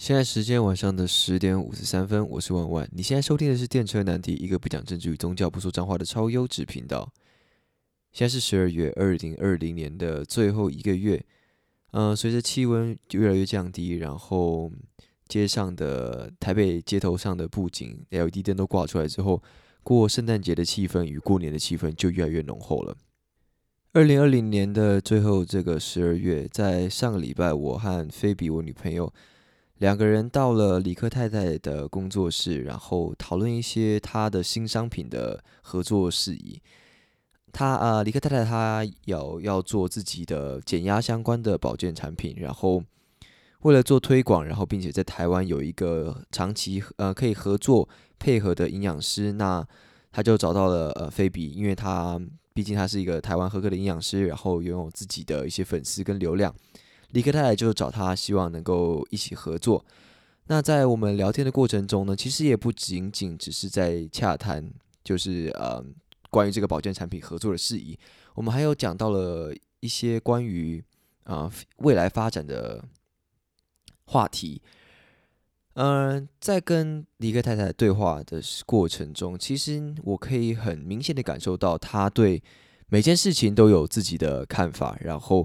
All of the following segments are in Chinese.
现在时间晚上的十点五十三分，我是万万。你现在收听的是电车难题，一个不讲政治与宗教、不说脏话的超优质频道。现在是十二月二零二零年的最后一个月，嗯，随着气温越来越降低，然后街上的台北街头上的布景 LED 灯都挂出来之后，过圣诞节的气氛与过年的气氛就越来越浓厚了。二零二零年的最后这个十二月，在上个礼拜，我和菲比我女朋友。两个人到了李克太太的工作室，然后讨论一些他的新商品的合作事宜。他啊，李克太太她要要做自己的减压相关的保健产品，然后为了做推广，然后并且在台湾有一个长期呃可以合作配合的营养师，那他就找到了呃菲比，因为他毕竟他是一个台湾合格的营养师，然后拥有自己的一些粉丝跟流量。李克太太就找他，希望能够一起合作。那在我们聊天的过程中呢，其实也不仅仅只是在洽谈，就是呃关于这个保健产品合作的事宜。我们还有讲到了一些关于啊未来发展的话题。嗯，在跟李克太太对话的过程中，其实我可以很明显的感受到，他对每件事情都有自己的看法，然后。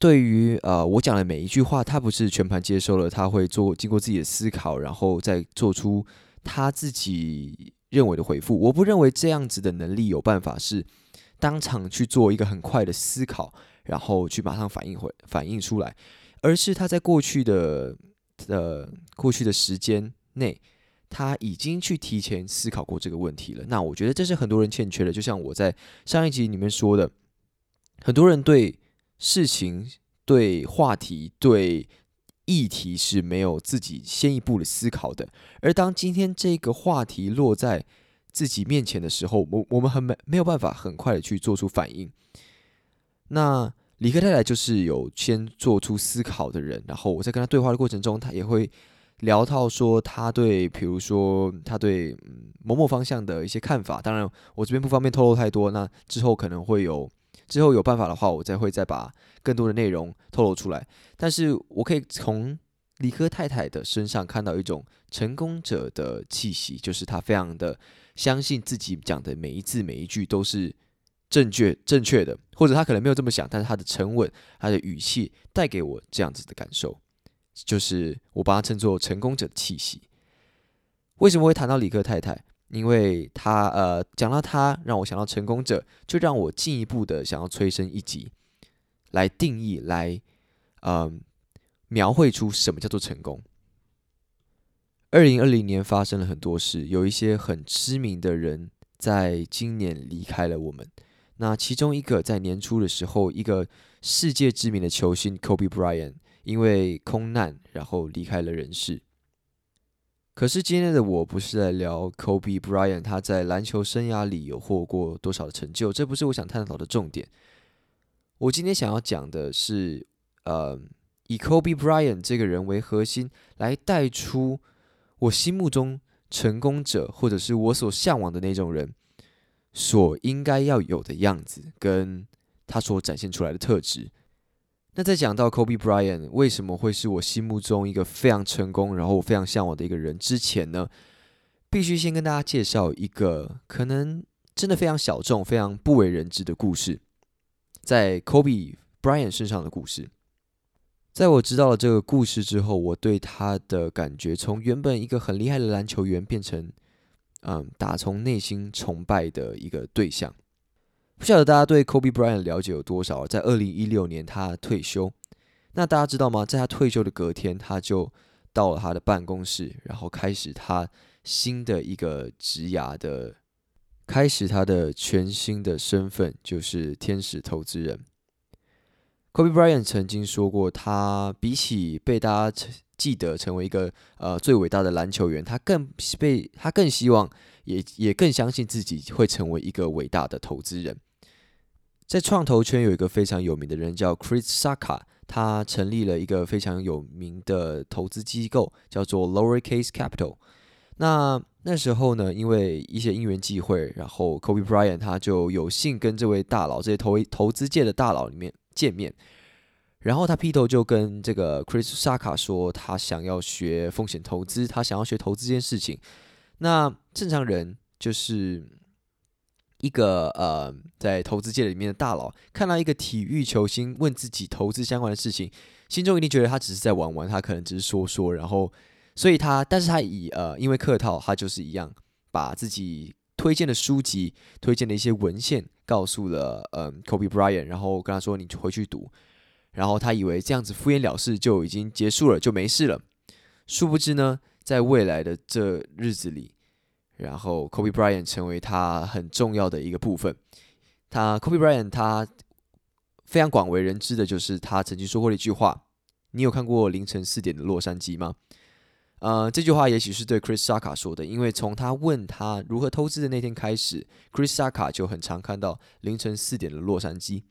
对于呃，我讲的每一句话，他不是全盘接受了，他会做经过自己的思考，然后再做出他自己认为的回复。我不认为这样子的能力有办法是当场去做一个很快的思考，然后去马上反应回反应出来，而是他在过去的呃过去的时间内，他已经去提前思考过这个问题了。那我觉得这是很多人欠缺的，就像我在上一集里面说的，很多人对。事情对话题对议题是没有自己先一步的思考的，而当今天这个话题落在自己面前的时候，我我们很没没有办法很快的去做出反应。那李克太太就是有先做出思考的人，然后我在跟他对话的过程中，他也会聊到说他对，比如说他对嗯某某方向的一些看法。当然，我这边不方便透露太多，那之后可能会有。之后有办法的话，我再会再把更多的内容透露出来。但是我可以从理科太太的身上看到一种成功者的气息，就是他非常的相信自己讲的每一字每一句都是正确正确的，或者他可能没有这么想，但是他的沉稳，他的语气带给我这样子的感受，就是我把它称作成功者的气息。为什么会谈到理科太太？因为他呃讲到他让我想到成功者，就让我进一步的想要催生一集，来定义来呃描绘出什么叫做成功。二零二零年发生了很多事，有一些很知名的人在今年离开了我们。那其中一个在年初的时候，一个世界知名的球星 Kobe Bryant 因为空难然后离开了人世。可是今天的我不是在聊 Kobe Bryant 他在篮球生涯里有获过多少的成就，这不是我想探讨的重点。我今天想要讲的是，呃，以 Kobe Bryant 这个人为核心，来带出我心目中成功者，或者是我所向往的那种人所应该要有的样子，跟他所展现出来的特质。那在讲到 Kobe Bryant 为什么会是我心目中一个非常成功，然后我非常向往的一个人之前呢，必须先跟大家介绍一个可能真的非常小众、非常不为人知的故事，在 Kobe Bryant 身上的故事。在我知道了这个故事之后，我对他的感觉从原本一个很厉害的篮球员，变成嗯打从内心崇拜的一个对象。不晓得大家对 Kobe Bryant 了解有多少？在二零一六年他退休，那大家知道吗？在他退休的隔天，他就到了他的办公室，然后开始他新的一个职涯的，开始他的全新的身份，就是天使投资人。Kobe Bryant 曾经说过，他比起被大家记得成为一个呃最伟大的篮球员，他更被他更希望，也也更相信自己会成为一个伟大的投资人。在创投圈有一个非常有名的人叫 Chris Sacca，他成立了一个非常有名的投资机构，叫做 Lowercase Capital。那那时候呢，因为一些因缘际会，然后 Kobe Bryant 他就有幸跟这位大佬，这些投投资界的大佬里面见面。然后他劈头就跟这个 Chris Saka 说，他想要学风险投资，他想要学投资这件事情。那正常人就是一个呃，在投资界里面的大佬，看到一个体育球星问自己投资相关的事情，心中一定觉得他只是在玩玩，他可能只是说说，然后，所以他，但是他以呃，因为客套，他就是一样把自己推荐的书籍、推荐的一些文献告诉了嗯 Kobe Bryant，然后跟他说你回去读。然后他以为这样子敷衍了事就已经结束了，就没事了。殊不知呢，在未来的这日子里，然后 Kobe Bryant 成为他很重要的一个部分。他 Kobe Bryant 他非常广为人知的就是他曾经说过的一句话：“你有看过凌晨四点的洛杉矶吗？”呃，这句话也许是对 Chris Saka 说的，因为从他问他如何投资的那天开始，Chris Saka 就很常看到凌晨四点的洛杉矶。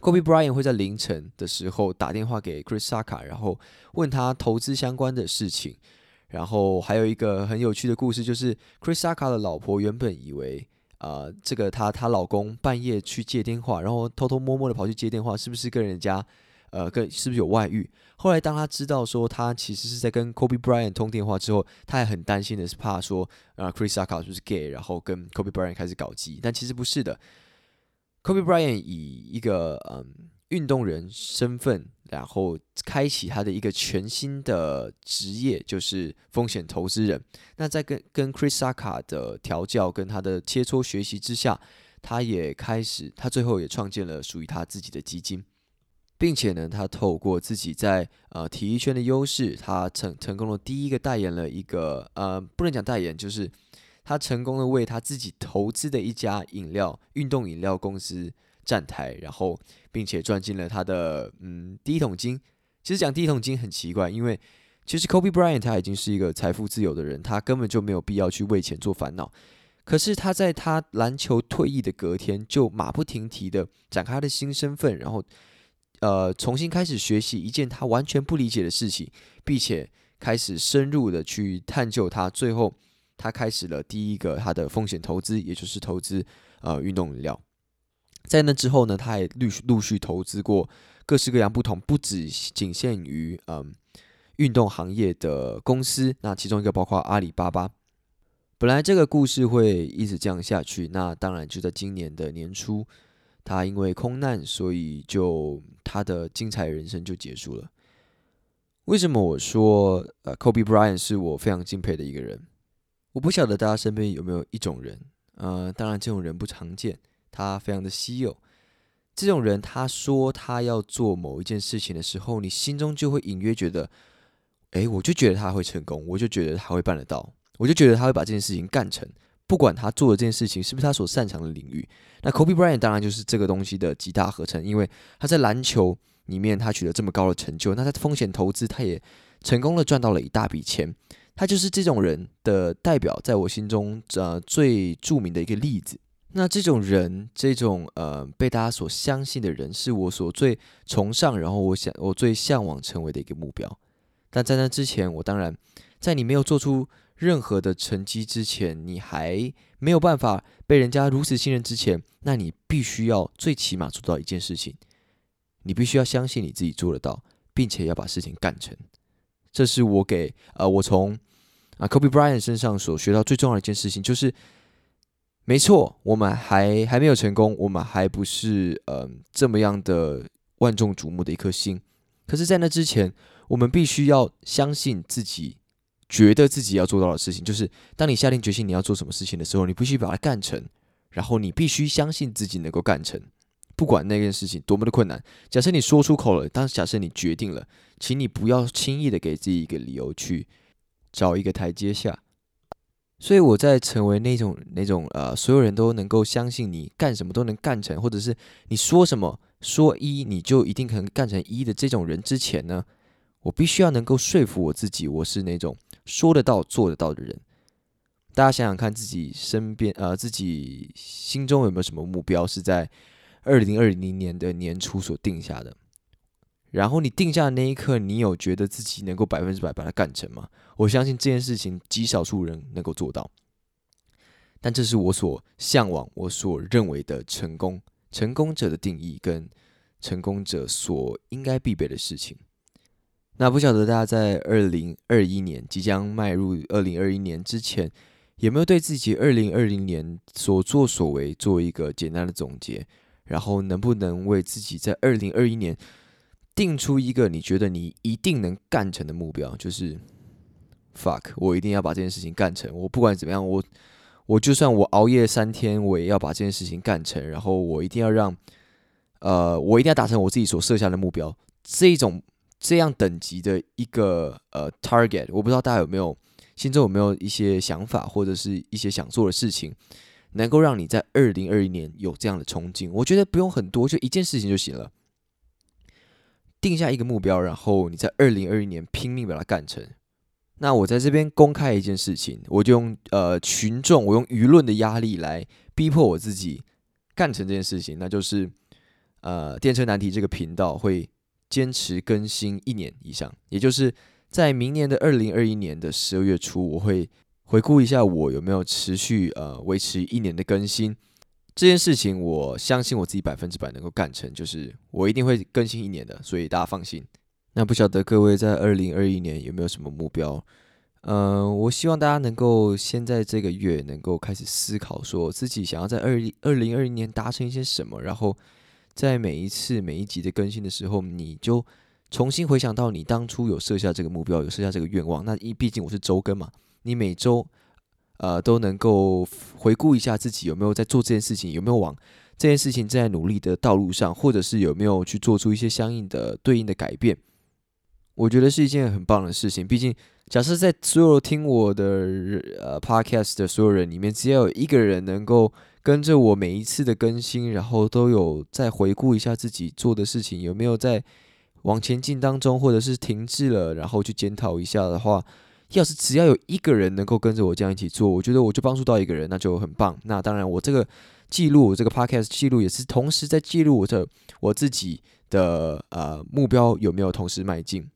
Kobe Bryant 会在凌晨的时候打电话给 Chris Saka，然后问他投资相关的事情。然后还有一个很有趣的故事，就是 Chris Saka 的老婆原本以为，呃，这个她她老公半夜去接电话，然后偷偷摸摸的跑去接电话，是不是跟人家，呃，跟是不是有外遇？后来当他知道说他其实是在跟 Kobe Bryant 通电话之后，他还很担心的是怕说，啊，Chris Saka 是不是 gay，然后跟 Kobe Bryant 开始搞基，但其实不是的。Kobe Bryant 以一个嗯运动人身份，然后开启他的一个全新的职业，就是风险投资人。那在跟跟 Chris Saka 的调教跟他的切磋学习之下，他也开始，他最后也创建了属于他自己的基金，并且呢，他透过自己在呃体育圈的优势，他成成功的第一个代言了一个呃不能讲代言，就是。他成功的为他自己投资的一家饮料运动饮料公司站台，然后并且赚进了他的嗯第一桶金。其实讲第一桶金很奇怪，因为其实 Kobe Bryant 他已经是一个财富自由的人，他根本就没有必要去为钱做烦恼。可是他在他篮球退役的隔天，就马不停蹄的展开他的新身份，然后呃重新开始学习一件他完全不理解的事情，并且开始深入的去探究他，最后。他开始了第一个他的风险投资，也就是投资呃运动饮料。在那之后呢，他也陆续陆续投资过各式各样不同，不只仅限于嗯运动行业的公司。那其中一个包括阿里巴巴。本来这个故事会一直这样下去，那当然就在今年的年初，他因为空难，所以就他的精彩人生就结束了。为什么我说呃，Kobe Bryant 是我非常敬佩的一个人？我不晓得大家身边有没有一种人，呃，当然这种人不常见，他非常的稀有。这种人他说他要做某一件事情的时候，你心中就会隐约觉得，诶，我就觉得他会成功，我就觉得他会办得到，我就觉得他会把这件事情干成，不管他做的这件事情是不是他所擅长的领域。那 Kobe Bryant 当然就是这个东西的极大合成，因为他在篮球里面他取得这么高的成就，那他风险投资他也成功的赚到了一大笔钱。他就是这种人的代表，在我心中，呃，最著名的一个例子。那这种人，这种呃，被大家所相信的人，是我所最崇尚，然后我想我最向往成为的一个目标。但在那之前，我当然在你没有做出任何的成绩之前，你还没有办法被人家如此信任之前，那你必须要最起码做到一件事情，你必须要相信你自己做得到，并且要把事情干成。这是我给呃，我从啊，Kobe Bryant 身上所学到最重要的一件事情，就是没错，我们还还没有成功，我们还不是呃这么样的万众瞩目的一颗星。可是，在那之前，我们必须要相信自己，觉得自己要做到的事情，就是当你下定决心你要做什么事情的时候，你必须把它干成，然后你必须相信自己能够干成。不管那件事情多么的困难，假设你说出口了，当假设你决定了，请你不要轻易的给自己一个理由去找一个台阶下。所以我在成为那种那种呃，所有人都能够相信你干什么都能干成，或者是你说什么说一你就一定可能干成一的这种人之前呢，我必须要能够说服我自己，我是那种说得到做得到的人。大家想想看，自己身边呃，自己心中有没有什么目标是在？二零二零年的年初所定下的，然后你定下的那一刻，你有觉得自己能够百分之百把它干成吗？我相信这件事情极少数人能够做到，但这是我所向往、我所认为的成功。成功者的定义跟成功者所应该必备的事情。那不晓得大家在二零二一年即将迈入二零二一年之前，有没有对自己二零二零年所作所为做一个简单的总结？然后能不能为自己在二零二一年定出一个你觉得你一定能干成的目标？就是 fuck，我一定要把这件事情干成。我不管怎么样，我我就算我熬夜三天，我也要把这件事情干成。然后我一定要让，呃，我一定要达成我自己所设下的目标。这种。这样等级的一个呃 target，我不知道大家有没有心中有没有一些想法或者是一些想做的事情，能够让你在二零二一年有这样的冲劲。我觉得不用很多，就一件事情就行了。定下一个目标，然后你在二零二一年拼命把它干成。那我在这边公开一件事情，我就用呃群众，我用舆论的压力来逼迫我自己干成这件事情，那就是呃电车难题这个频道会。坚持更新一年以上，也就是在明年的二零二一年的十二月初，我会回顾一下我有没有持续呃维持一年的更新这件事情。我相信我自己百分之百能够干成，就是我一定会更新一年的，所以大家放心。那不晓得各位在二零二一年有没有什么目标？嗯，我希望大家能够先在这个月能够开始思考，说自己想要在二二零二一年达成一些什么，然后。在每一次每一集的更新的时候，你就重新回想到你当初有设下这个目标，有设下这个愿望。那因毕竟我是周更嘛，你每周呃都能够回顾一下自己有没有在做这件事情，有没有往这件事情正在努力的道路上，或者是有没有去做出一些相应的对应的改变。我觉得是一件很棒的事情。毕竟，假设在所有听我的呃 podcast 的所有人里面，只要有一个人能够。跟着我每一次的更新，然后都有再回顾一下自己做的事情有没有在往前进当中，或者是停滞了，然后去检讨一下的话，要是只要有一个人能够跟着我这样一起做，我觉得我就帮助到一个人，那就很棒。那当然，我这个记录，这个 podcast 记录也是同时在记录我的我自己的呃目标有没有同时迈进。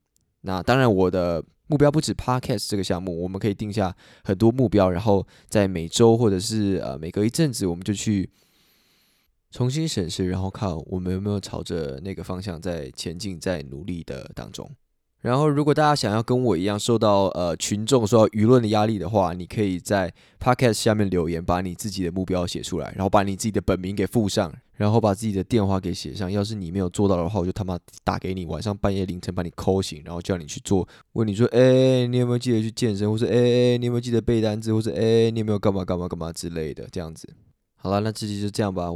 那当然，我的。目标不止 Podcast 这个项目，我们可以定下很多目标，然后在每周或者是呃每隔一阵子，我们就去重新审视，然后看我们有没有朝着那个方向在前进，在努力的当中。然后，如果大家想要跟我一样受到呃群众、受到舆论的压力的话，你可以在 Podcast 下面留言，把你自己的目标写出来，然后把你自己的本名给附上，然后把自己的电话给写上。要是你没有做到的话，我就他妈打给你，晚上半夜凌晨把你抠醒，然后叫你去做。问你说，哎，你有没有记得去健身？或者，哎，你有没有记得背单词？或者，哎，你有没有干嘛干嘛干嘛之类的？这样子。好了，那这期就这样吧。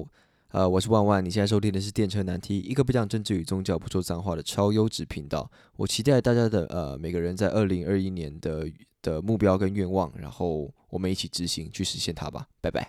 呃，我是万万，你现在收听的是电车难题，一个不讲政治与宗教、不说脏话的超优质频道。我期待大家的呃，每个人在二零二一年的的目标跟愿望，然后我们一起执行去实现它吧。拜拜。